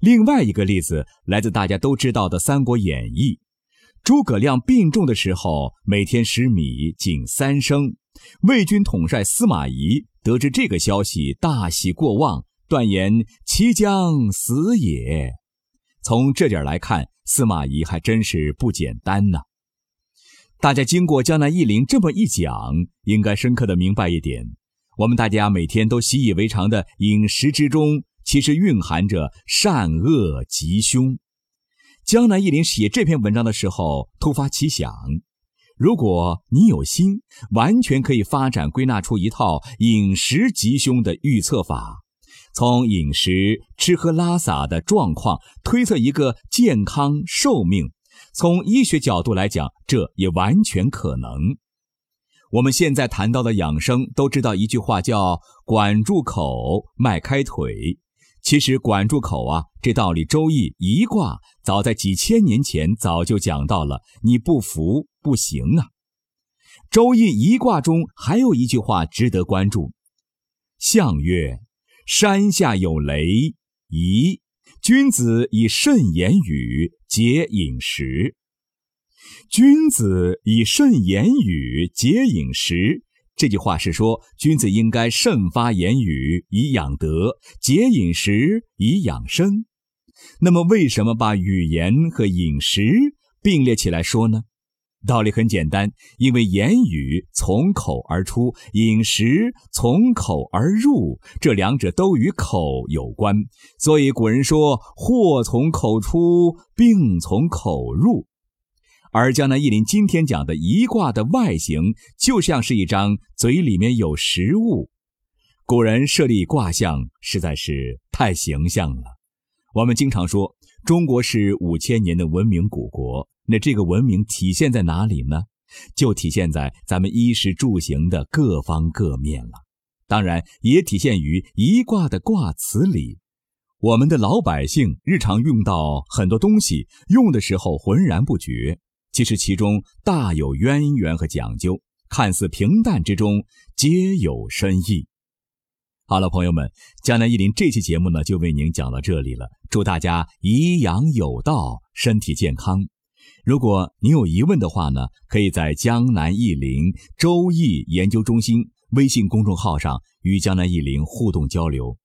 另外一个例子来自大家都知道的《三国演义》，诸葛亮病重的时候，每天食米仅三升。魏军统帅司马懿得知这个消息，大喜过望，断言其将死也。从这点来看，司马懿还真是不简单呢。大家经过江南忆林这么一讲，应该深刻的明白一点：我们大家每天都习以为常的饮食之中。其实蕴含着善恶吉凶。江南忆林写这篇文章的时候，突发奇想：如果你有心，完全可以发展归纳出一套饮食吉凶的预测法，从饮食吃喝拉撒的状况推测一个健康寿命。从医学角度来讲，这也完全可能。我们现在谈到的养生，都知道一句话叫“管住口，迈开腿”。其实管住口啊，这道理《周易》一卦早在几千年前早就讲到了。你不服不行啊！《周易》一卦中还有一句话值得关注：“象曰：山下有雷，宜。君子以慎言语，节饮食。君子以慎言语，节饮食。”这句话是说，君子应该慎发言语以养德，节饮食以养生。那么，为什么把语言和饮食并列起来说呢？道理很简单，因为言语从口而出，饮食从口而入，这两者都与口有关。所以古人说：“祸从口出，病从口入。”而江南忆林今天讲的一卦的外形，就像是一张嘴里面有食物。古人设立卦象实在是太形象了。我们经常说中国是五千年的文明古国，那这个文明体现在哪里呢？就体现在咱们衣食住行的各方各面了。当然，也体现于一卦的卦辞里。我们的老百姓日常用到很多东西，用的时候浑然不觉。其实其中大有渊源和讲究，看似平淡之中皆有深意。好了，朋友们，江南一林这期节目呢就为您讲到这里了。祝大家颐养有道，身体健康。如果您有疑问的话呢，可以在江南一林周易研究中心微信公众号上与江南一林互动交流。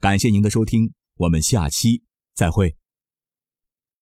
感谢您的收听，我们下期再会。